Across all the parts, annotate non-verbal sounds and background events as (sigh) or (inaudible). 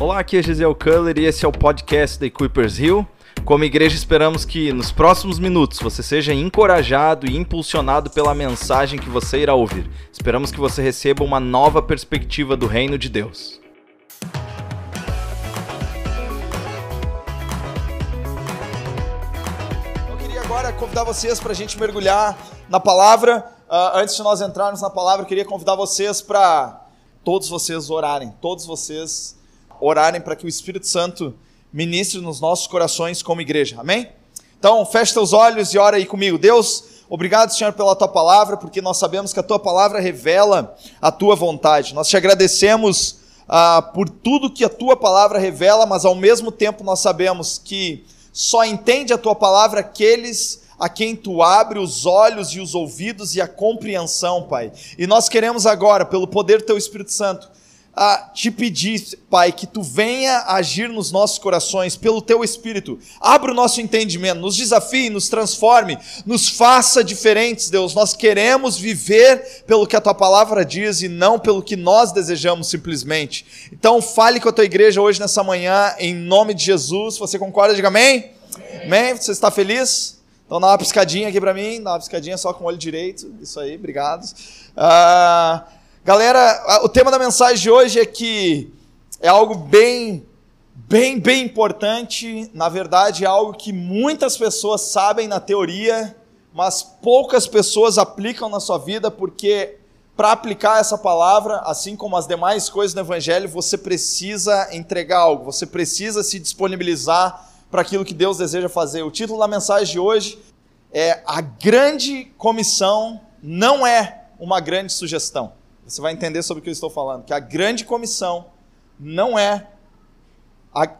Olá, aqui é Gisele Culler e esse é o podcast da Equippers Hill. Como igreja, esperamos que nos próximos minutos você seja encorajado e impulsionado pela mensagem que você irá ouvir. Esperamos que você receba uma nova perspectiva do reino de Deus. Eu queria agora convidar vocês para a gente mergulhar na palavra. Uh, antes de nós entrarmos na palavra, eu queria convidar vocês para todos vocês orarem, todos vocês orarem para que o Espírito Santo ministre nos nossos corações como igreja. Amém? Então, feche teus olhos e ora aí comigo. Deus, obrigado, Senhor, pela tua palavra, porque nós sabemos que a tua palavra revela a tua vontade. Nós te agradecemos ah, por tudo que a tua palavra revela, mas ao mesmo tempo nós sabemos que só entende a tua palavra aqueles a quem tu abre os olhos e os ouvidos e a compreensão, Pai. E nós queremos agora, pelo poder do teu Espírito Santo, a te pedir, Pai, que tu venha agir nos nossos corações pelo teu Espírito. Abra o nosso entendimento, nos desafie, nos transforme, nos faça diferentes, Deus. Nós queremos viver pelo que a tua palavra diz e não pelo que nós desejamos simplesmente. Então, fale com a tua igreja hoje nessa manhã, em nome de Jesus. Você concorda? Diga amém. Amém? amém? Você está feliz? Então dá uma piscadinha aqui para mim, dá uma piscadinha só com o olho direito. Isso aí, obrigado. Uh, Galera, o tema da mensagem de hoje é que é algo bem, bem, bem importante. Na verdade, é algo que muitas pessoas sabem na teoria, mas poucas pessoas aplicam na sua vida, porque para aplicar essa palavra, assim como as demais coisas do Evangelho, você precisa entregar algo, você precisa se disponibilizar para aquilo que Deus deseja fazer. O título da mensagem de hoje é A Grande Comissão Não É uma Grande Sugestão. Você vai entender sobre o que eu estou falando. Que a grande comissão não é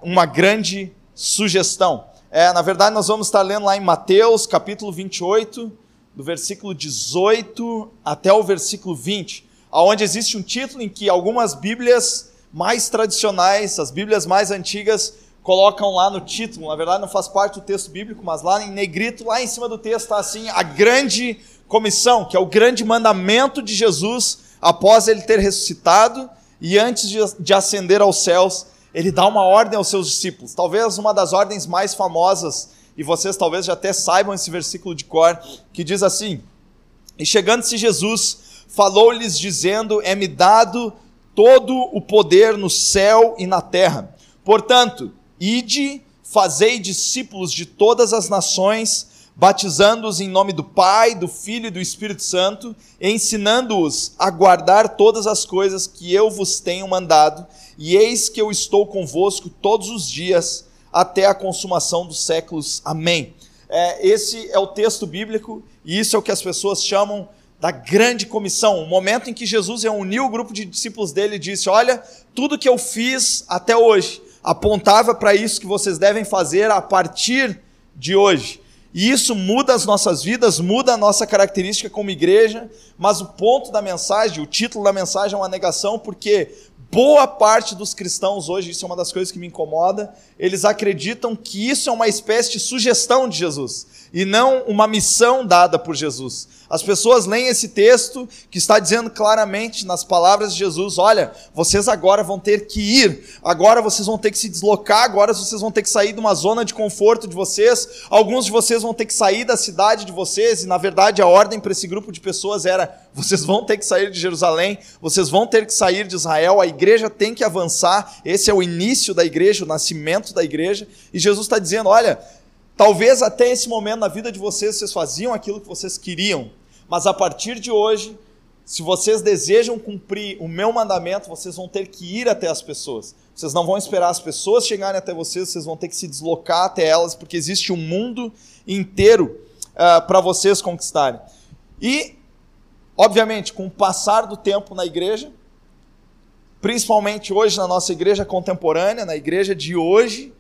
uma grande sugestão. É, na verdade, nós vamos estar lendo lá em Mateus, capítulo 28, do versículo 18 até o versículo 20, onde existe um título em que algumas Bíblias mais tradicionais, as Bíblias mais antigas, colocam lá no título. Na verdade, não faz parte do texto bíblico, mas lá em negrito, lá em cima do texto, está assim: a grande comissão, que é o grande mandamento de Jesus após ele ter ressuscitado e antes de, de ascender aos céus, ele dá uma ordem aos seus discípulos. Talvez uma das ordens mais famosas, e vocês talvez já até saibam esse versículo de cor, que diz assim: E chegando-se Jesus, falou-lhes, dizendo: É-me dado todo o poder no céu e na terra. Portanto, ide, fazei discípulos de todas as nações, batizando-os em nome do Pai, do Filho e do Espírito Santo, ensinando-os a guardar todas as coisas que eu vos tenho mandado, e eis que eu estou convosco todos os dias até a consumação dos séculos. Amém. É, esse é o texto bíblico e isso é o que as pessoas chamam da grande comissão, o momento em que Jesus reuniu o grupo de discípulos dele e disse: Olha, tudo que eu fiz até hoje apontava para isso que vocês devem fazer a partir de hoje. E isso muda as nossas vidas, muda a nossa característica como igreja, mas o ponto da mensagem, o título da mensagem é uma negação, porque boa parte dos cristãos hoje, isso é uma das coisas que me incomoda, eles acreditam que isso é uma espécie de sugestão de Jesus e não uma missão dada por Jesus. As pessoas leem esse texto que está dizendo claramente nas palavras de Jesus: olha, vocês agora vão ter que ir, agora vocês vão ter que se deslocar, agora vocês vão ter que sair de uma zona de conforto de vocês, alguns de vocês vão ter que sair da cidade de vocês, e na verdade a ordem para esse grupo de pessoas era: vocês vão ter que sair de Jerusalém, vocês vão ter que sair de Israel, a igreja tem que avançar, esse é o início da igreja, o nascimento da igreja, e Jesus está dizendo: olha Talvez até esse momento na vida de vocês, vocês faziam aquilo que vocês queriam, mas a partir de hoje, se vocês desejam cumprir o meu mandamento, vocês vão ter que ir até as pessoas. Vocês não vão esperar as pessoas chegarem até vocês, vocês vão ter que se deslocar até elas, porque existe um mundo inteiro uh, para vocês conquistarem. E, obviamente, com o passar do tempo na igreja, principalmente hoje na nossa igreja contemporânea, na igreja de hoje,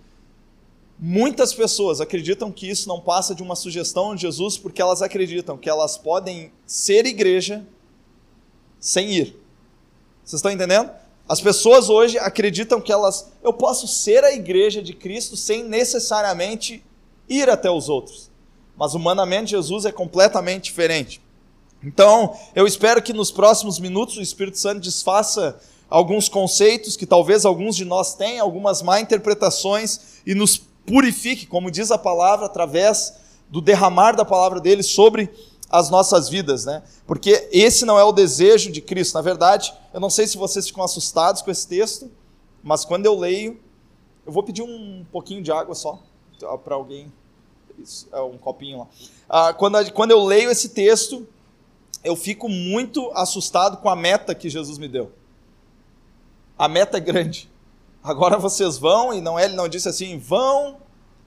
Muitas pessoas acreditam que isso não passa de uma sugestão de Jesus porque elas acreditam que elas podem ser igreja sem ir. Vocês estão entendendo? As pessoas hoje acreditam que elas, eu posso ser a igreja de Cristo sem necessariamente ir até os outros. Mas de Jesus é completamente diferente. Então, eu espero que nos próximos minutos o Espírito Santo desfaça alguns conceitos que talvez alguns de nós tenham, algumas má interpretações e nos purifique, como diz a palavra, através do derramar da palavra dele sobre as nossas vidas, né? Porque esse não é o desejo de Cristo. Na verdade, eu não sei se vocês ficam assustados com esse texto, mas quando eu leio, eu vou pedir um pouquinho de água só para alguém, Isso, é um copinho lá. Ah, quando, quando eu leio esse texto, eu fico muito assustado com a meta que Jesus me deu. A meta é grande. Agora vocês vão, e não ele não disse assim, vão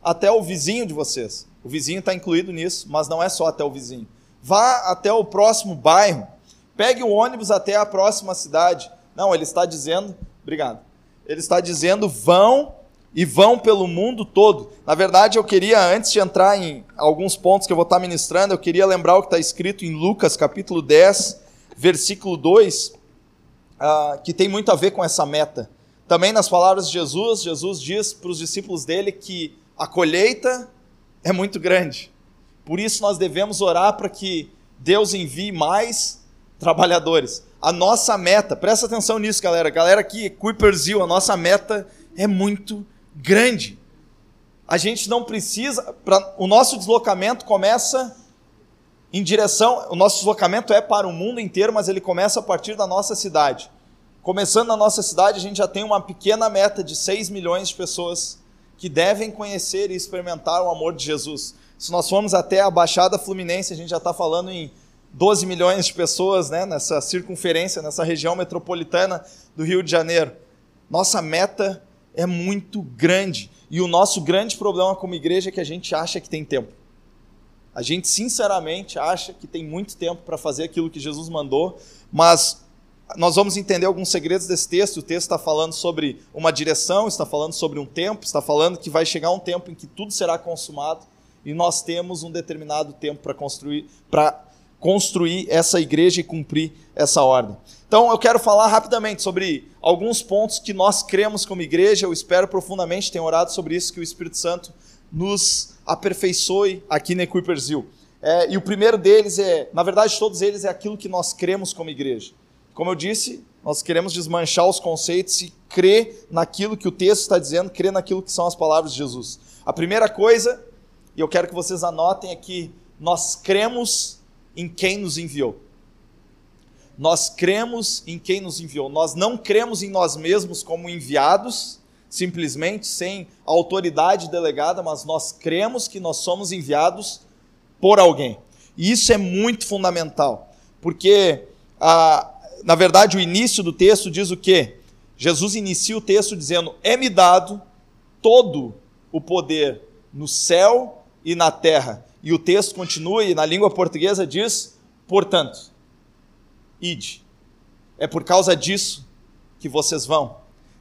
até o vizinho de vocês. O vizinho está incluído nisso, mas não é só até o vizinho. Vá até o próximo bairro. Pegue o ônibus até a próxima cidade. Não, ele está dizendo, obrigado. Ele está dizendo, vão e vão pelo mundo todo. Na verdade, eu queria, antes de entrar em alguns pontos que eu vou estar ministrando, eu queria lembrar o que está escrito em Lucas capítulo 10, versículo 2, uh, ah, que tem muito a ver com essa meta. Também nas palavras de Jesus, Jesus diz para os discípulos dele que a colheita é muito grande. Por isso nós devemos orar para que Deus envie mais trabalhadores. A nossa meta, presta atenção nisso, galera. Galera aqui, Kuiperzil, a nossa meta é muito grande. A gente não precisa, pra, o nosso deslocamento começa em direção, o nosso deslocamento é para o mundo inteiro, mas ele começa a partir da nossa cidade. Começando na nossa cidade, a gente já tem uma pequena meta de 6 milhões de pessoas que devem conhecer e experimentar o amor de Jesus. Se nós formos até a Baixada Fluminense, a gente já está falando em 12 milhões de pessoas né, nessa circunferência, nessa região metropolitana do Rio de Janeiro. Nossa meta é muito grande. E o nosso grande problema como igreja é que a gente acha que tem tempo. A gente sinceramente acha que tem muito tempo para fazer aquilo que Jesus mandou, mas nós vamos entender alguns segredos desse texto. O texto está falando sobre uma direção, está falando sobre um tempo, está falando que vai chegar um tempo em que tudo será consumado e nós temos um determinado tempo para construir, para construir essa igreja e cumprir essa ordem. Então eu quero falar rapidamente sobre alguns pontos que nós cremos como igreja. Eu espero profundamente, tenho orado sobre isso, que o Espírito Santo nos aperfeiçoe aqui na Equiperzil. É, e o primeiro deles é, na verdade, todos eles é aquilo que nós cremos como igreja. Como eu disse, nós queremos desmanchar os conceitos e crer naquilo que o texto está dizendo, crer naquilo que são as palavras de Jesus. A primeira coisa, e eu quero que vocês anotem aqui, nós cremos em quem nos enviou. Nós cremos em quem nos enviou. Nós não cremos em nós mesmos como enviados, simplesmente sem autoridade delegada, mas nós cremos que nós somos enviados por alguém. E isso é muito fundamental, porque, ah, na verdade, o início do texto diz o quê? Jesus inicia o texto dizendo: É-me dado todo o poder no céu e na terra. E o texto continua, e na língua portuguesa diz: Portanto ide. É por causa disso que vocês vão.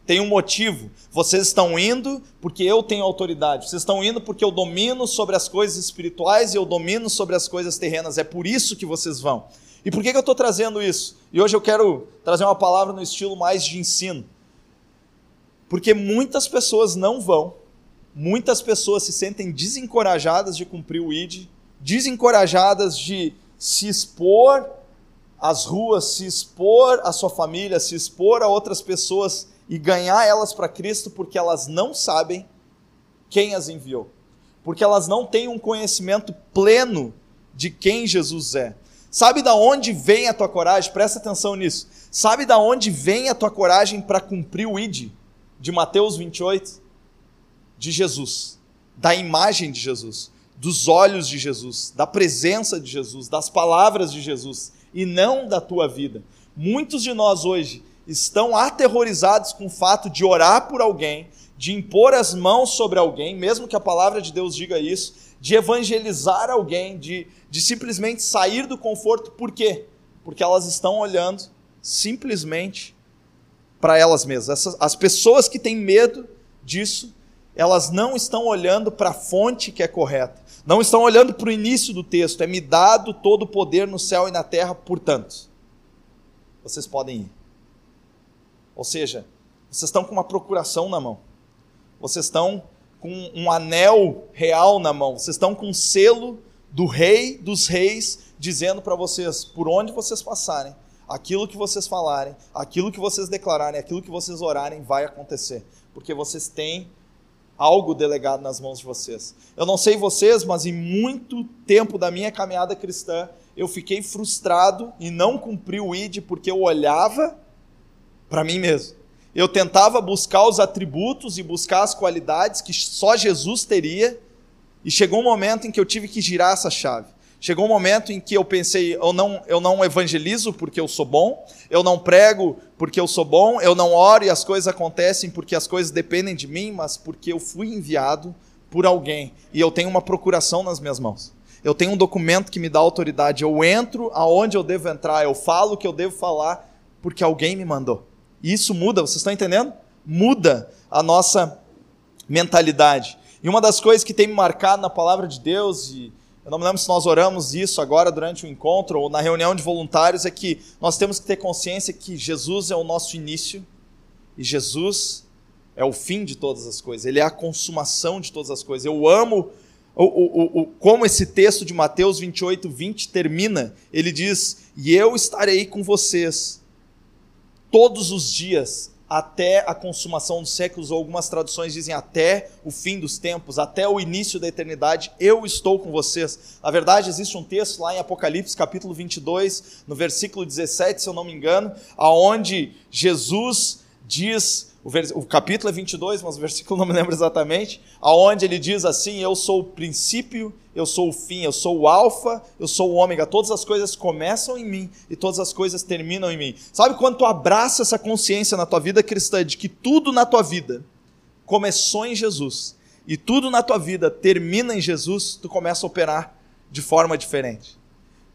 Tem um motivo. Vocês estão indo porque eu tenho autoridade. Vocês estão indo porque eu domino sobre as coisas espirituais e eu domino sobre as coisas terrenas. É por isso que vocês vão. E por que, que eu estou trazendo isso? E hoje eu quero trazer uma palavra no estilo mais de ensino. Porque muitas pessoas não vão, muitas pessoas se sentem desencorajadas de cumprir o ID, desencorajadas de se expor as ruas, se expor à sua família, se expor a outras pessoas e ganhar elas para Cristo porque elas não sabem quem as enviou. Porque elas não têm um conhecimento pleno de quem Jesus é. Sabe da onde vem a tua coragem? Presta atenção nisso. Sabe da onde vem a tua coragem para cumprir o ID de Mateus 28? De Jesus, da imagem de Jesus, dos olhos de Jesus, da presença de Jesus, das palavras de Jesus e não da tua vida. Muitos de nós hoje estão aterrorizados com o fato de orar por alguém, de impor as mãos sobre alguém, mesmo que a palavra de Deus diga isso, de evangelizar alguém, de, de simplesmente sair do conforto. Por quê? Porque elas estão olhando simplesmente para elas mesmas. Essas, as pessoas que têm medo disso, elas não estão olhando para a fonte que é correta. Não estão olhando para o início do texto, é me dado todo o poder no céu e na terra, portanto. Vocês podem ir. Ou seja, vocês estão com uma procuração na mão. Vocês estão com um anel real na mão. Vocês estão com um selo do rei dos reis dizendo para vocês por onde vocês passarem, aquilo que vocês falarem, aquilo que vocês declararem, aquilo que vocês orarem vai acontecer, porque vocês têm algo delegado nas mãos de vocês. Eu não sei vocês, mas em muito tempo da minha caminhada cristã, eu fiquei frustrado e não cumpri o ID porque eu olhava para mim mesmo. Eu tentava buscar os atributos e buscar as qualidades que só Jesus teria, e chegou um momento em que eu tive que girar essa chave. Chegou um momento em que eu pensei, eu não, eu não evangelizo porque eu sou bom, eu não prego porque eu sou bom, eu não oro e as coisas acontecem porque as coisas dependem de mim, mas porque eu fui enviado por alguém e eu tenho uma procuração nas minhas mãos. Eu tenho um documento que me dá autoridade, eu entro aonde eu devo entrar, eu falo o que eu devo falar porque alguém me mandou. E isso muda, vocês estão entendendo? Muda a nossa mentalidade. E uma das coisas que tem me marcado na palavra de Deus e eu não me lembro se nós oramos isso agora durante o encontro ou na reunião de voluntários, é que nós temos que ter consciência que Jesus é o nosso início e Jesus é o fim de todas as coisas, ele é a consumação de todas as coisas. Eu amo o, o, o, como esse texto de Mateus 28, 20 termina. Ele diz: E eu estarei com vocês todos os dias até a consumação dos séculos, ou algumas traduções dizem até o fim dos tempos, até o início da eternidade, eu estou com vocês. Na verdade, existe um texto lá em Apocalipse, capítulo 22, no versículo 17, se eu não me engano, aonde Jesus diz o, vers... o capítulo é 22, mas o versículo (laughs) não me lembro exatamente, aonde ele diz assim: Eu sou o princípio, eu sou o fim, eu sou o alfa, eu sou o ômega. Todas as coisas começam em mim e todas as coisas terminam em mim. Sabe quando tu abraça essa consciência na tua vida cristã de que tudo na tua vida começou em Jesus e tudo na tua vida termina em Jesus, tu começa a operar de forma diferente.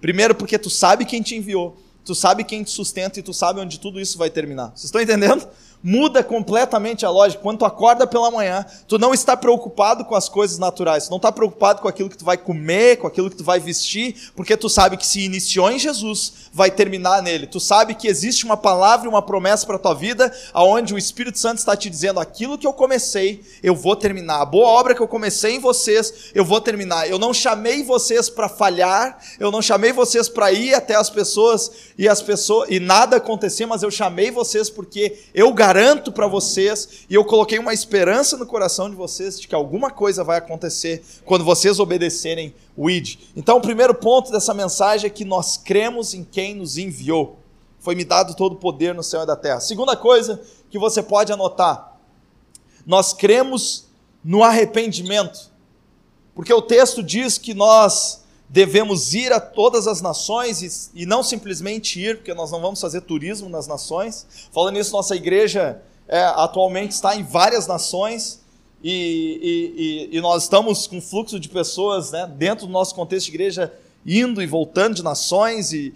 Primeiro porque tu sabe quem te enviou, tu sabe quem te sustenta e tu sabe onde tudo isso vai terminar. Vocês estão entendendo? Muda completamente a lógica. Quando tu acorda pela manhã, tu não está preocupado com as coisas naturais, tu não está preocupado com aquilo que tu vai comer, com aquilo que tu vai vestir, porque tu sabe que se iniciou em Jesus, vai terminar nele. Tu sabe que existe uma palavra e uma promessa para tua vida, aonde o Espírito Santo está te dizendo aquilo que eu comecei, eu vou terminar. A boa obra que eu comecei em vocês, eu vou terminar. Eu não chamei vocês para falhar, eu não chamei vocês para ir até as pessoas e as pessoas e nada acontecer, mas eu chamei vocês porque eu garanto garanto para vocês e eu coloquei uma esperança no coração de vocês de que alguma coisa vai acontecer quando vocês obedecerem o ID. Então, o primeiro ponto dessa mensagem é que nós cremos em quem nos enviou. Foi-me dado todo o poder no céu e da terra. Segunda coisa que você pode anotar: nós cremos no arrependimento. Porque o texto diz que nós devemos ir a todas as nações e, e, não simplesmente ir, porque nós não vamos fazer turismo nas nações. Falando nisso, nossa igreja é, atualmente está em várias nações e, e, e, nós estamos com fluxo de pessoas né, dentro do nosso contexto de igreja indo e voltando de nações, e,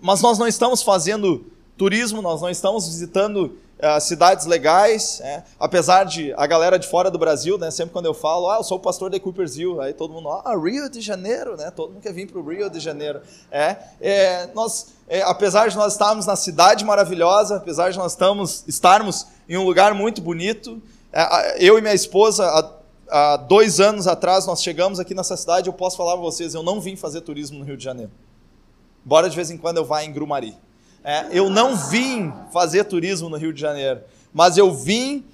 mas nós não estamos fazendo turismo, nós não estamos visitando uh, cidades legais, é, apesar de a galera de fora do Brasil, né, sempre quando eu falo, ah, eu sou o pastor de Coopersville, aí todo mundo, ah, Rio de Janeiro, né, todo mundo quer vir para o Rio de Janeiro. É, é nós, é, apesar de nós estarmos na cidade maravilhosa, apesar de nós estamos, estarmos em um lugar muito bonito, é, eu e minha esposa, há, há dois anos atrás, nós chegamos aqui nessa cidade, eu posso falar para vocês, eu não vim fazer turismo no Rio de Janeiro. Embora de vez em quando eu vá em Grumari. É, eu não vim fazer turismo no Rio de Janeiro, mas eu vim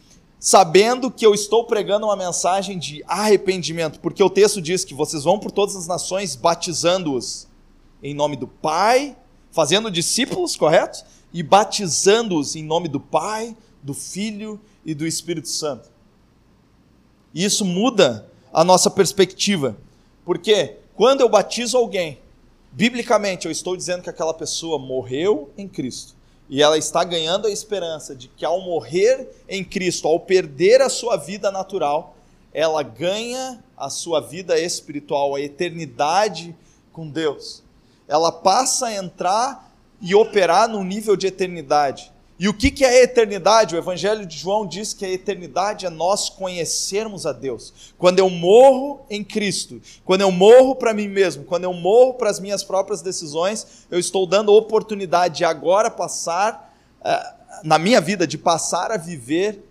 sabendo que eu estou pregando uma mensagem de arrependimento, porque o texto diz que vocês vão por todas as nações batizando-os em nome do Pai, fazendo discípulos, correto? E batizando-os em nome do Pai, do Filho e do Espírito Santo. E isso muda a nossa perspectiva, porque quando eu batizo alguém, Biblicamente, eu estou dizendo que aquela pessoa morreu em Cristo e ela está ganhando a esperança de que ao morrer em Cristo, ao perder a sua vida natural, ela ganha a sua vida espiritual, a eternidade com Deus. Ela passa a entrar e operar num nível de eternidade. E o que é a eternidade? O Evangelho de João diz que a eternidade é nós conhecermos a Deus. Quando eu morro em Cristo, quando eu morro para mim mesmo, quando eu morro para as minhas próprias decisões, eu estou dando oportunidade de agora passar, eh, na minha vida, de passar a viver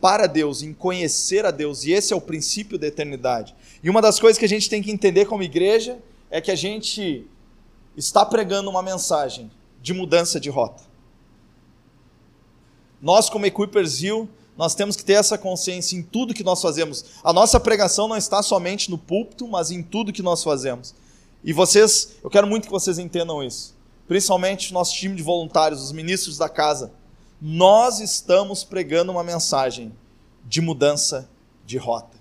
para Deus, em conhecer a Deus. E esse é o princípio da eternidade. E uma das coisas que a gente tem que entender como igreja é que a gente está pregando uma mensagem de mudança de rota. Nós, como Equippers Hill, nós temos que ter essa consciência em tudo que nós fazemos. A nossa pregação não está somente no púlpito, mas em tudo que nós fazemos. E vocês, eu quero muito que vocês entendam isso. Principalmente o nosso time de voluntários, os ministros da casa. Nós estamos pregando uma mensagem de mudança de rota.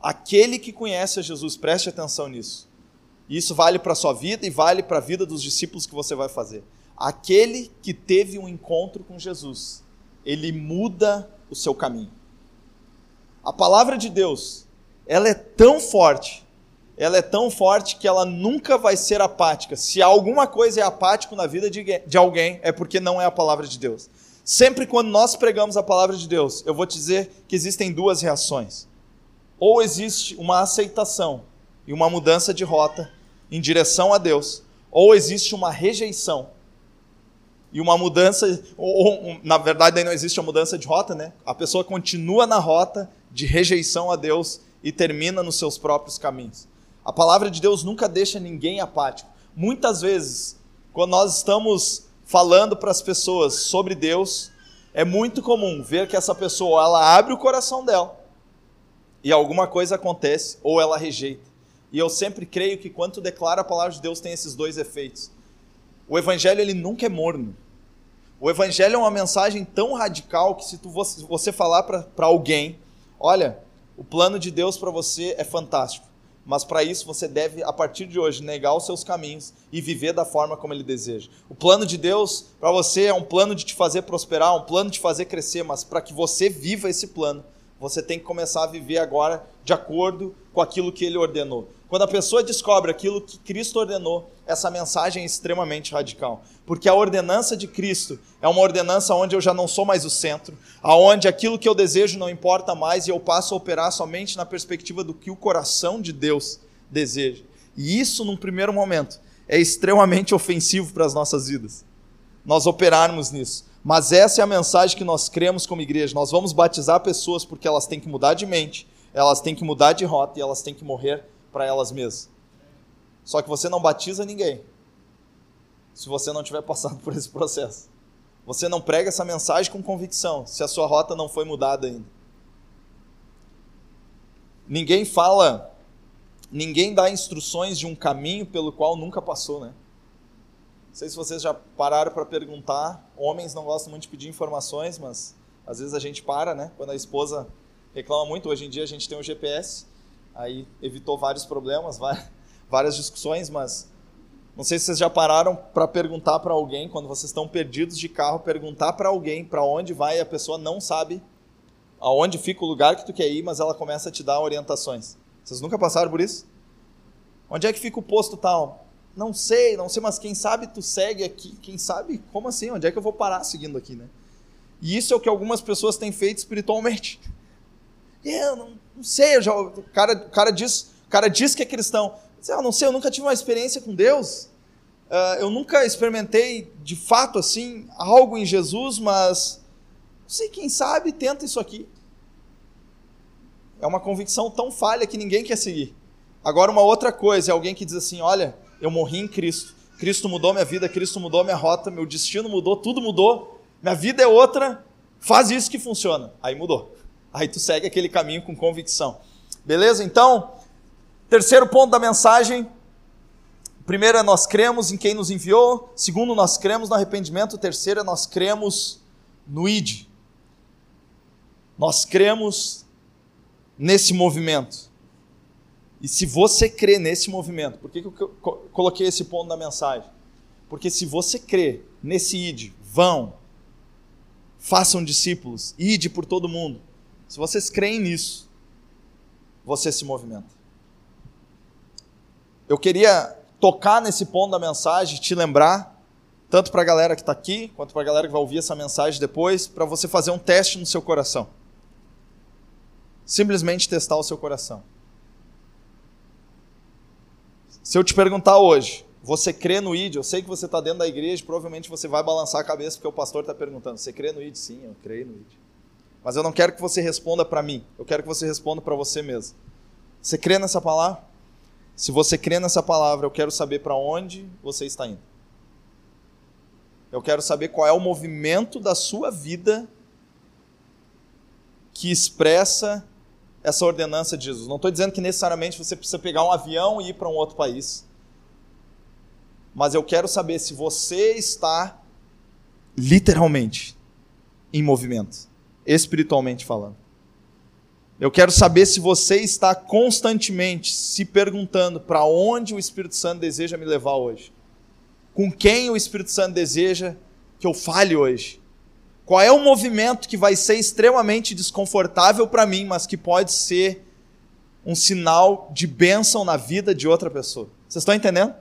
Aquele que conhece a Jesus, preste atenção nisso. Isso vale para a sua vida e vale para a vida dos discípulos que você vai fazer. Aquele que teve um encontro com Jesus, ele muda o seu caminho. A palavra de Deus, ela é tão forte, ela é tão forte que ela nunca vai ser apática. Se alguma coisa é apático na vida de, de alguém, é porque não é a palavra de Deus. Sempre quando nós pregamos a palavra de Deus, eu vou te dizer que existem duas reações. Ou existe uma aceitação e uma mudança de rota em direção a Deus, ou existe uma rejeição e uma mudança, ou, ou, na verdade aí não existe a mudança de rota, né? A pessoa continua na rota de rejeição a Deus e termina nos seus próprios caminhos. A palavra de Deus nunca deixa ninguém apático. Muitas vezes, quando nós estamos falando para as pessoas sobre Deus, é muito comum ver que essa pessoa ela abre o coração dela e alguma coisa acontece ou ela rejeita. E eu sempre creio que quando declara a palavra de Deus tem esses dois efeitos. O evangelho ele nunca é morno. O evangelho é uma mensagem tão radical que se tu, você falar para alguém, olha, o plano de Deus para você é fantástico, mas para isso você deve, a partir de hoje, negar os seus caminhos e viver da forma como Ele deseja. O plano de Deus para você é um plano de te fazer prosperar, um plano de te fazer crescer, mas para que você viva esse plano, você tem que começar a viver agora de acordo com aquilo que Ele ordenou. Quando a pessoa descobre aquilo que Cristo ordenou, essa mensagem é extremamente radical. Porque a ordenança de Cristo é uma ordenança onde eu já não sou mais o centro, aonde aquilo que eu desejo não importa mais e eu passo a operar somente na perspectiva do que o coração de Deus deseja. E isso, num primeiro momento, é extremamente ofensivo para as nossas vidas. Nós operarmos nisso. Mas essa é a mensagem que nós cremos como igreja. Nós vamos batizar pessoas porque elas têm que mudar de mente, elas têm que mudar de rota e elas têm que morrer para elas mesmas. Só que você não batiza ninguém se você não tiver passado por esse processo. Você não prega essa mensagem com convicção se a sua rota não foi mudada ainda. Ninguém fala, ninguém dá instruções de um caminho pelo qual nunca passou, né? Não sei se vocês já pararam para perguntar. Homens não gostam muito de pedir informações, mas às vezes a gente para, né? Quando a esposa reclama muito, hoje em dia a gente tem o GPS aí evitou vários problemas, (laughs) várias discussões, mas não sei se vocês já pararam para perguntar para alguém, quando vocês estão perdidos de carro, perguntar para alguém para onde vai e a pessoa não sabe aonde fica o lugar que tu quer ir, mas ela começa a te dar orientações. Vocês nunca passaram por isso? Onde é que fica o posto tal? Não sei, não sei, mas quem sabe tu segue aqui, quem sabe, como assim? Onde é que eu vou parar seguindo aqui, né? E isso é o que algumas pessoas têm feito espiritualmente. (laughs) Eu não, não sei, já, o, cara, o, cara diz, o cara diz que é cristão. Eu ah, não sei, eu nunca tive uma experiência com Deus. Uh, eu nunca experimentei de fato assim algo em Jesus, mas não sei, quem sabe tenta isso aqui. É uma convicção tão falha que ninguém quer seguir. Agora, uma outra coisa é alguém que diz assim: olha, eu morri em Cristo. Cristo mudou minha vida, Cristo mudou minha rota, meu destino mudou, tudo mudou, minha vida é outra, faz isso que funciona. Aí mudou. Aí tu segue aquele caminho com convicção. Beleza? Então, terceiro ponto da mensagem. Primeiro é nós cremos em quem nos enviou. Segundo, nós cremos no arrependimento. Terceiro é nós cremos no ID. Nós cremos nesse movimento. E se você crê nesse movimento, por que, que eu coloquei esse ponto na mensagem? Porque se você crê nesse ID, vão, façam discípulos, ide por todo mundo, se vocês creem nisso, você se movimenta. Eu queria tocar nesse ponto da mensagem, te lembrar, tanto para a galera que está aqui, quanto para a galera que vai ouvir essa mensagem depois, para você fazer um teste no seu coração. Simplesmente testar o seu coração. Se eu te perguntar hoje, você crê no ID? Eu sei que você está dentro da igreja, provavelmente você vai balançar a cabeça porque o pastor está perguntando. Você crê no ID? Sim, eu creio no ID. Mas eu não quero que você responda para mim, eu quero que você responda para você mesmo. Você crê nessa palavra? Se você crê nessa palavra, eu quero saber para onde você está indo. Eu quero saber qual é o movimento da sua vida que expressa essa ordenança de Jesus. Não estou dizendo que necessariamente você precisa pegar um avião e ir para um outro país. Mas eu quero saber se você está literalmente em movimento, espiritualmente falando. Eu quero saber se você está constantemente se perguntando para onde o Espírito Santo deseja me levar hoje. Com quem o Espírito Santo deseja que eu fale hoje. Qual é o movimento que vai ser extremamente desconfortável para mim, mas que pode ser um sinal de bênção na vida de outra pessoa? Vocês estão entendendo?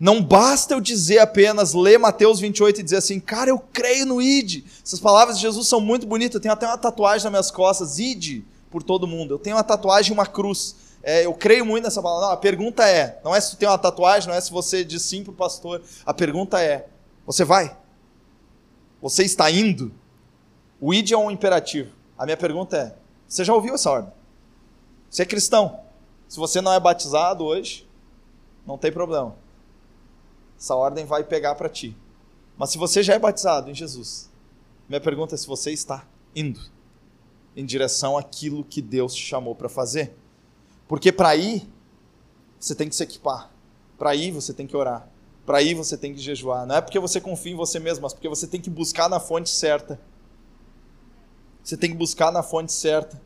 Não basta eu dizer apenas, ler Mateus 28 e dizer assim, cara, eu creio no ID. Essas palavras de Jesus são muito bonitas. Eu tenho até uma tatuagem nas minhas costas, ID por todo mundo. Eu tenho uma tatuagem e uma cruz. É, eu creio muito nessa palavra. Não, a pergunta é: não é se tu tem uma tatuagem, não é se você diz sim para o pastor. A pergunta é: você vai? Você está indo? O id é um imperativo. A minha pergunta é: você já ouviu essa ordem? Você é cristão. Se você não é batizado hoje, não tem problema. Essa ordem vai pegar para ti. Mas se você já é batizado em Jesus, minha pergunta é se você está indo em direção àquilo que Deus te chamou para fazer. Porque para ir, você tem que se equipar. Para ir, você tem que orar. Para ir, você tem que jejuar. Não é porque você confia em você mesmo, mas porque você tem que buscar na fonte certa. Você tem que buscar na fonte certa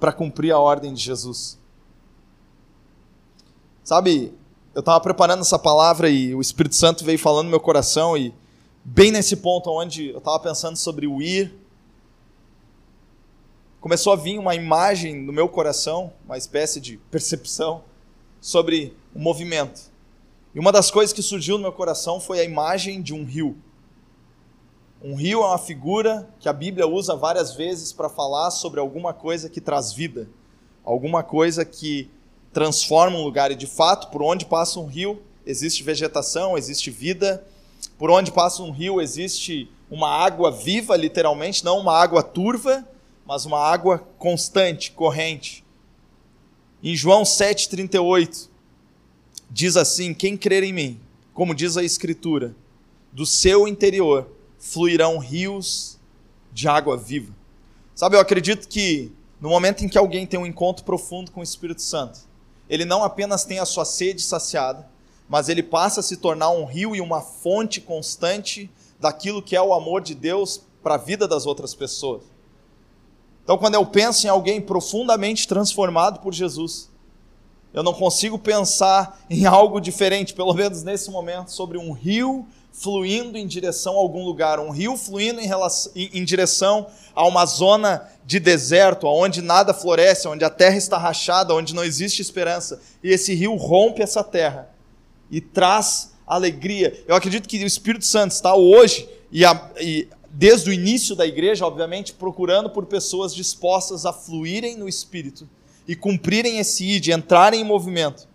para cumprir a ordem de Jesus. Sabe, eu estava preparando essa palavra e o Espírito Santo veio falando no meu coração e bem nesse ponto onde eu estava pensando sobre o ir, começou a vir uma imagem no meu coração, uma espécie de percepção sobre o movimento. E uma das coisas que surgiu no meu coração foi a imagem de um rio. Um rio é uma figura que a Bíblia usa várias vezes para falar sobre alguma coisa que traz vida, alguma coisa que transforma um lugar. E de fato, por onde passa um rio, existe vegetação, existe vida. Por onde passa um rio, existe uma água viva, literalmente, não uma água turva, mas uma água constante, corrente. Em João 7,38, diz assim: Quem crer em mim, como diz a Escritura, do seu interior fluirão rios de água viva. Sabe, eu acredito que no momento em que alguém tem um encontro profundo com o Espírito Santo, ele não apenas tem a sua sede saciada, mas ele passa a se tornar um rio e uma fonte constante daquilo que é o amor de Deus para a vida das outras pessoas. Então, quando eu penso em alguém profundamente transformado por Jesus, eu não consigo pensar em algo diferente, pelo menos nesse momento, sobre um rio fluindo em direção a algum lugar, um rio fluindo em, relação, em, em direção a uma zona de deserto, onde nada floresce, onde a terra está rachada, onde não existe esperança. E esse rio rompe essa terra e traz alegria. Eu acredito que o Espírito Santo está hoje e, a, e desde o início da igreja, obviamente, procurando por pessoas dispostas a fluírem no Espírito e cumprirem esse id, entrarem em movimento,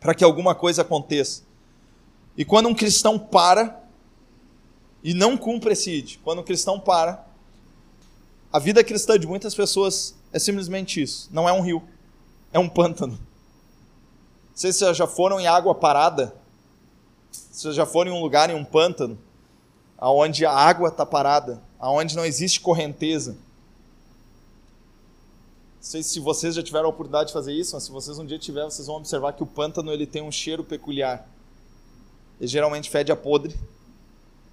para que alguma coisa aconteça. E quando um cristão para e não cumpre esse id, quando um cristão para, a vida cristã de muitas pessoas é simplesmente isso: não é um rio, é um pântano. Vocês já foram em água parada? Vocês já foram em um lugar, em um pântano? aonde a água está parada, aonde não existe correnteza. Não sei se vocês já tiveram a oportunidade de fazer isso, mas se vocês um dia tiverem, vocês vão observar que o pântano ele tem um cheiro peculiar. Ele geralmente fede a podre.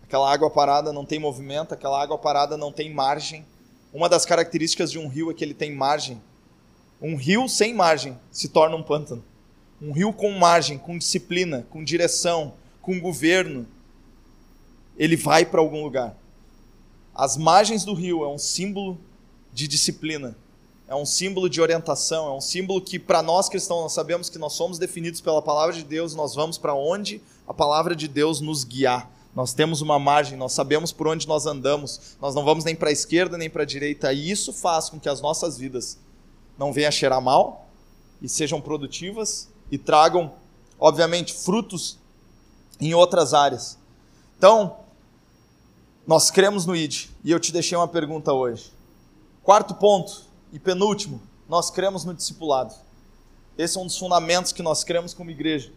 Aquela água parada não tem movimento, aquela água parada não tem margem. Uma das características de um rio é que ele tem margem. Um rio sem margem se torna um pântano. Um rio com margem, com disciplina, com direção, com governo, ele vai para algum lugar. As margens do rio é um símbolo de disciplina, é um símbolo de orientação, é um símbolo que para nós cristãos nós sabemos que nós somos definidos pela palavra de Deus, nós vamos para onde a palavra de Deus nos guiar. Nós temos uma margem, nós sabemos por onde nós andamos, nós não vamos nem para a esquerda nem para a direita, e isso faz com que as nossas vidas não venham a cheirar mal e sejam produtivas e tragam, obviamente, frutos em outras áreas. Então, nós cremos no ID. E eu te deixei uma pergunta hoje. Quarto ponto e penúltimo, nós cremos no discipulado. Esse é um dos fundamentos que nós cremos como igreja.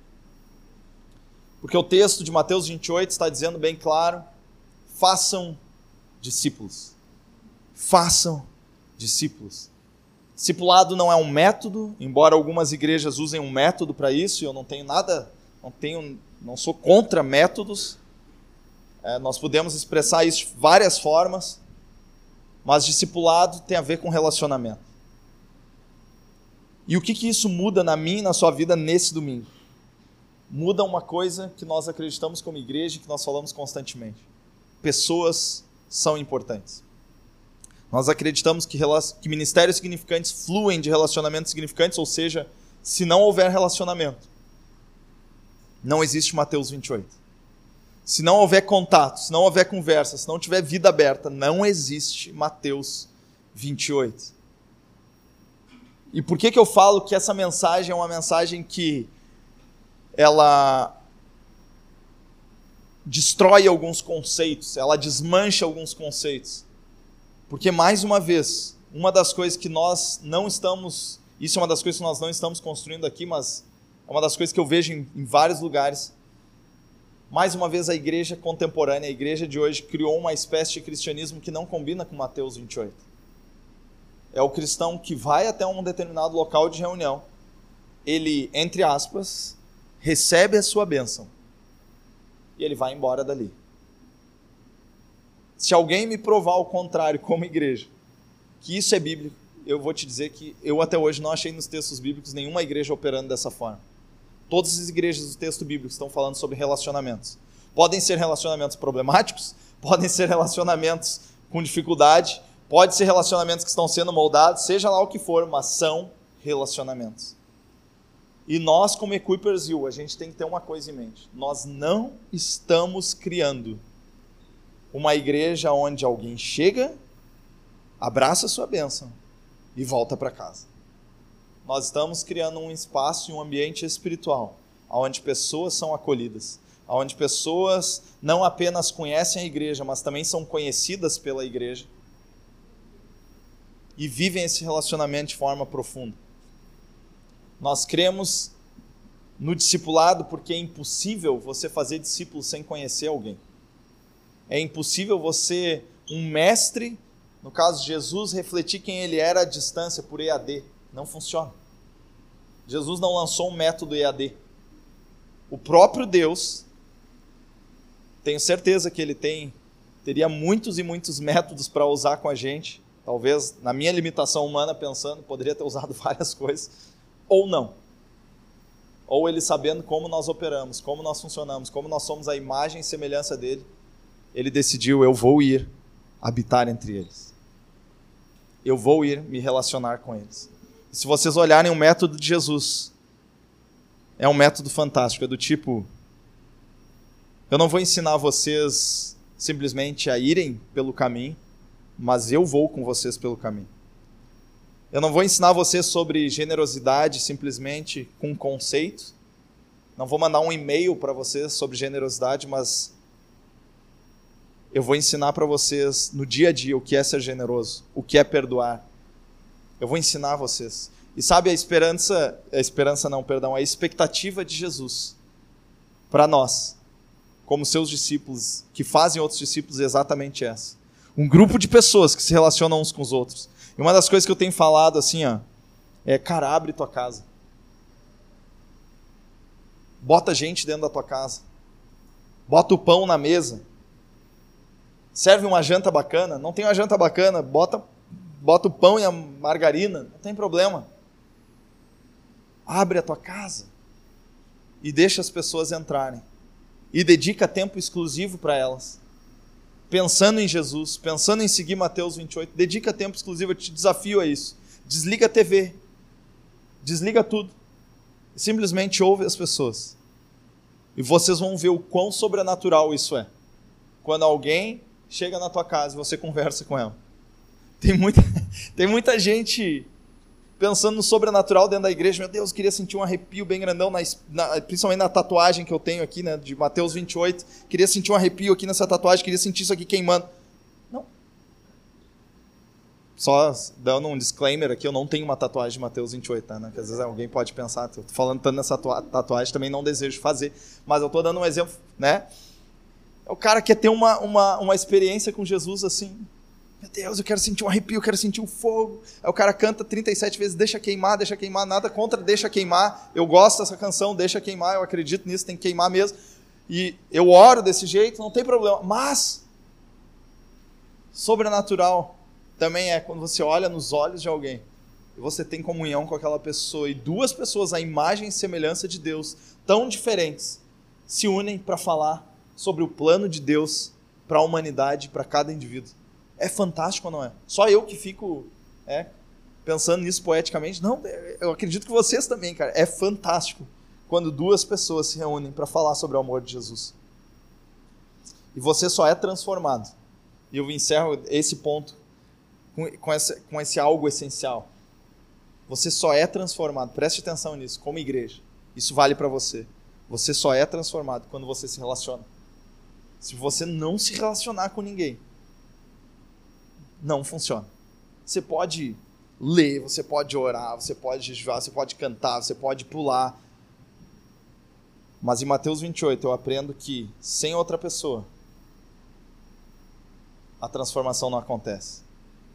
Porque o texto de Mateus 28 está dizendo bem claro: façam discípulos. Façam discípulos. Discipulado não é um método, embora algumas igrejas usem um método para isso, e eu não tenho nada, não tenho, não sou contra métodos. É, nós podemos expressar isso de várias formas, mas discipulado tem a ver com relacionamento. E o que, que isso muda na minha e na sua vida nesse domingo? Muda uma coisa que nós acreditamos como igreja e que nós falamos constantemente. Pessoas são importantes. Nós acreditamos que, que ministérios significantes fluem de relacionamentos significantes, ou seja, se não houver relacionamento, não existe Mateus 28. Se não houver contato, se não houver conversa, se não tiver vida aberta, não existe Mateus 28. E por que, que eu falo que essa mensagem é uma mensagem que ela destrói alguns conceitos, ela desmancha alguns conceitos? Porque, mais uma vez, uma das coisas que nós não estamos. Isso é uma das coisas que nós não estamos construindo aqui, mas é uma das coisas que eu vejo em, em vários lugares. Mais uma vez, a igreja contemporânea, a igreja de hoje, criou uma espécie de cristianismo que não combina com Mateus 28. É o cristão que vai até um determinado local de reunião, ele, entre aspas, recebe a sua bênção e ele vai embora dali. Se alguém me provar o contrário como igreja, que isso é bíblico, eu vou te dizer que eu até hoje não achei nos textos bíblicos nenhuma igreja operando dessa forma. Todas as igrejas do texto bíblico estão falando sobre relacionamentos. Podem ser relacionamentos problemáticos, (laughs) podem ser relacionamentos com dificuldade, pode ser relacionamentos que estão sendo moldados, seja lá o que for, mas são relacionamentos. E nós, como Equipers Hill, a gente tem que ter uma coisa em mente: nós não estamos criando uma igreja onde alguém chega, abraça a sua bênção e volta para casa. Nós estamos criando um espaço e um ambiente espiritual onde pessoas são acolhidas, onde pessoas não apenas conhecem a igreja, mas também são conhecidas pela igreja e vivem esse relacionamento de forma profunda. Nós cremos no discipulado porque é impossível você fazer discípulo sem conhecer alguém. É impossível você, um mestre, no caso de Jesus, refletir quem ele era à distância por EAD. Não funciona. Jesus não lançou um método EAD. O próprio Deus, tenho certeza que ele tem, teria muitos e muitos métodos para usar com a gente. Talvez, na minha limitação humana, pensando, poderia ter usado (laughs) várias coisas, ou não. Ou ele sabendo como nós operamos, como nós funcionamos, como nós somos a imagem e semelhança dele, ele decidiu: eu vou ir habitar entre eles. Eu vou ir me relacionar com eles. E se vocês olharem o método de Jesus, é um método fantástico, é do tipo: eu não vou ensinar vocês simplesmente a irem pelo caminho, mas eu vou com vocês pelo caminho. Eu não vou ensinar vocês sobre generosidade simplesmente com conceito. Não vou mandar um e-mail para vocês sobre generosidade, mas eu vou ensinar para vocês no dia a dia o que é ser generoso, o que é perdoar. Eu vou ensinar vocês. E sabe a esperança, a esperança não, perdão, a expectativa de Jesus para nós, como seus discípulos, que fazem outros discípulos, é exatamente essa. Um grupo de pessoas que se relacionam uns com os outros. E uma das coisas que eu tenho falado assim, ó, é, cara, abre tua casa. Bota gente dentro da tua casa. Bota o pão na mesa serve uma janta bacana, não tem uma janta bacana, bota, bota o pão e a margarina, não tem problema. Abre a tua casa e deixa as pessoas entrarem. E dedica tempo exclusivo para elas. Pensando em Jesus, pensando em seguir Mateus 28, dedica tempo exclusivo, eu te desafio a isso. Desliga a TV, desliga tudo. Simplesmente ouve as pessoas. E vocês vão ver o quão sobrenatural isso é. Quando alguém chega na tua casa e você conversa com ela. Tem muita, (laughs) tem muita gente pensando no sobrenatural dentro da igreja. Meu Deus, queria sentir um arrepio bem grandão, na, na, principalmente na tatuagem que eu tenho aqui, né, de Mateus 28. Queria sentir um arrepio aqui nessa tatuagem, queria sentir isso aqui queimando. Não. só dando um disclaimer aqui, eu não tenho uma tatuagem de Mateus 28, tá, né? Que às vezes alguém pode pensar, tô falando tanto nessa tatuagem, também não desejo fazer, mas eu tô dando um exemplo, né? O cara quer ter uma, uma, uma experiência com Jesus assim, meu Deus, eu quero sentir um arrepio, eu quero sentir um fogo. Aí o cara canta 37 vezes, deixa queimar, deixa queimar, nada contra, deixa queimar. Eu gosto dessa canção, deixa queimar, eu acredito nisso, tem que queimar mesmo. E eu oro desse jeito, não tem problema. Mas, sobrenatural também é quando você olha nos olhos de alguém e você tem comunhão com aquela pessoa e duas pessoas, a imagem e semelhança de Deus, tão diferentes, se unem para falar sobre o plano de Deus para a humanidade, para cada indivíduo. É fantástico ou não é? Só eu que fico é, pensando nisso poeticamente. Não, eu acredito que vocês também, cara. É fantástico quando duas pessoas se reúnem para falar sobre o amor de Jesus. E você só é transformado. E eu encerro esse ponto com, com, com esse algo essencial. Você só é transformado, preste atenção nisso, como igreja. Isso vale para você. Você só é transformado quando você se relaciona. Se você não se relacionar com ninguém, não funciona. Você pode ler, você pode orar, você pode jejuar, você pode cantar, você pode pular. Mas em Mateus 28 eu aprendo que sem outra pessoa a transformação não acontece.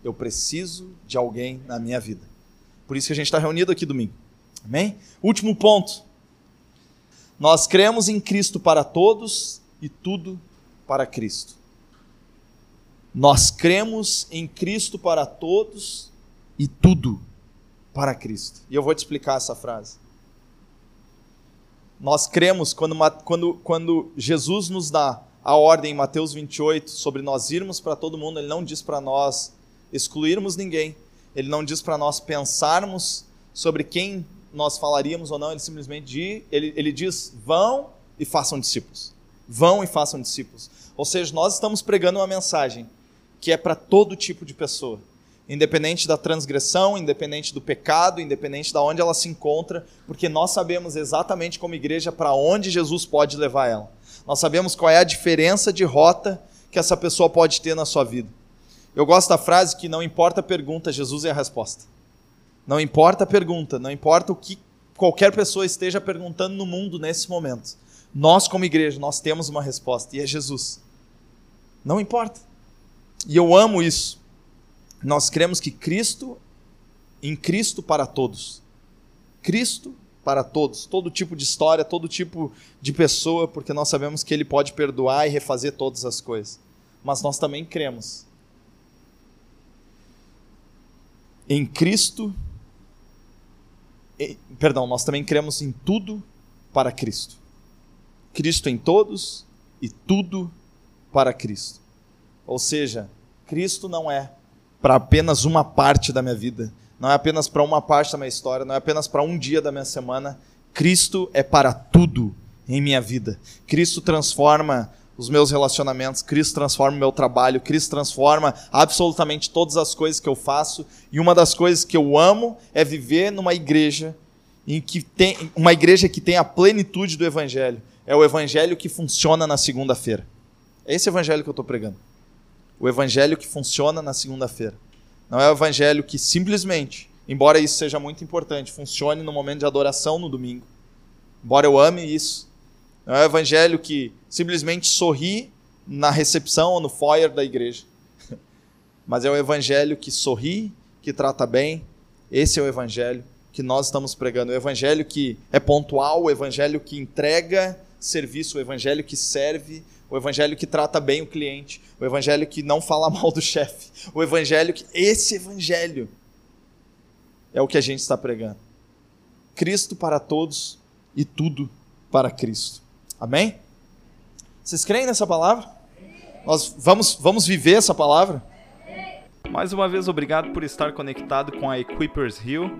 Eu preciso de alguém na minha vida. Por isso que a gente está reunido aqui domingo. Amém? Último ponto. Nós cremos em Cristo para todos e tudo para Cristo. Nós cremos em Cristo para todos e tudo para Cristo. E eu vou te explicar essa frase. Nós cremos quando, quando, quando Jesus nos dá a ordem em Mateus 28 sobre nós irmos para todo mundo, ele não diz para nós excluirmos ninguém, ele não diz para nós pensarmos sobre quem nós falaríamos ou não, ele simplesmente diz, ele, ele diz: vão e façam discípulos. Vão e façam discípulos. Ou seja, nós estamos pregando uma mensagem que é para todo tipo de pessoa, independente da transgressão, independente do pecado, independente de onde ela se encontra, porque nós sabemos exatamente como igreja para onde Jesus pode levar ela. Nós sabemos qual é a diferença de rota que essa pessoa pode ter na sua vida. Eu gosto da frase que não importa a pergunta, Jesus é a resposta. Não importa a pergunta, não importa o que qualquer pessoa esteja perguntando no mundo nesse momento. Nós, como igreja, nós temos uma resposta e é Jesus. Não importa. E eu amo isso. Nós cremos que Cristo, em Cristo para todos. Cristo para todos, todo tipo de história, todo tipo de pessoa, porque nós sabemos que Ele pode perdoar e refazer todas as coisas. Mas nós também cremos em Cristo, em, perdão, nós também cremos em tudo para Cristo. Cristo em todos e tudo para Cristo. Ou seja, Cristo não é para apenas uma parte da minha vida, não é apenas para uma parte da minha história, não é apenas para um dia da minha semana. Cristo é para tudo em minha vida. Cristo transforma os meus relacionamentos, Cristo transforma o meu trabalho, Cristo transforma absolutamente todas as coisas que eu faço. E uma das coisas que eu amo é viver numa igreja em que tem uma igreja que tem a plenitude do evangelho. É o evangelho que funciona na segunda-feira. É esse evangelho que eu estou pregando o evangelho que funciona na segunda-feira. Não é o evangelho que simplesmente, embora isso seja muito importante, funcione no momento de adoração no domingo. Embora eu ame isso. Não é o evangelho que simplesmente sorri na recepção ou no foyer da igreja. (laughs) Mas é o evangelho que sorri, que trata bem. Esse é o evangelho que nós estamos pregando. O evangelho que é pontual, o evangelho que entrega serviço, o evangelho que serve, o evangelho que trata bem o cliente, o evangelho que não fala (laughs) mal do chefe, o evangelho que. Esse evangelho é o que a gente está pregando. Cristo para todos e tudo para Cristo. Amém? Vocês creem nessa palavra? Nós vamos, vamos viver essa palavra? Mais uma vez, obrigado por estar conectado com a Equippers Hill.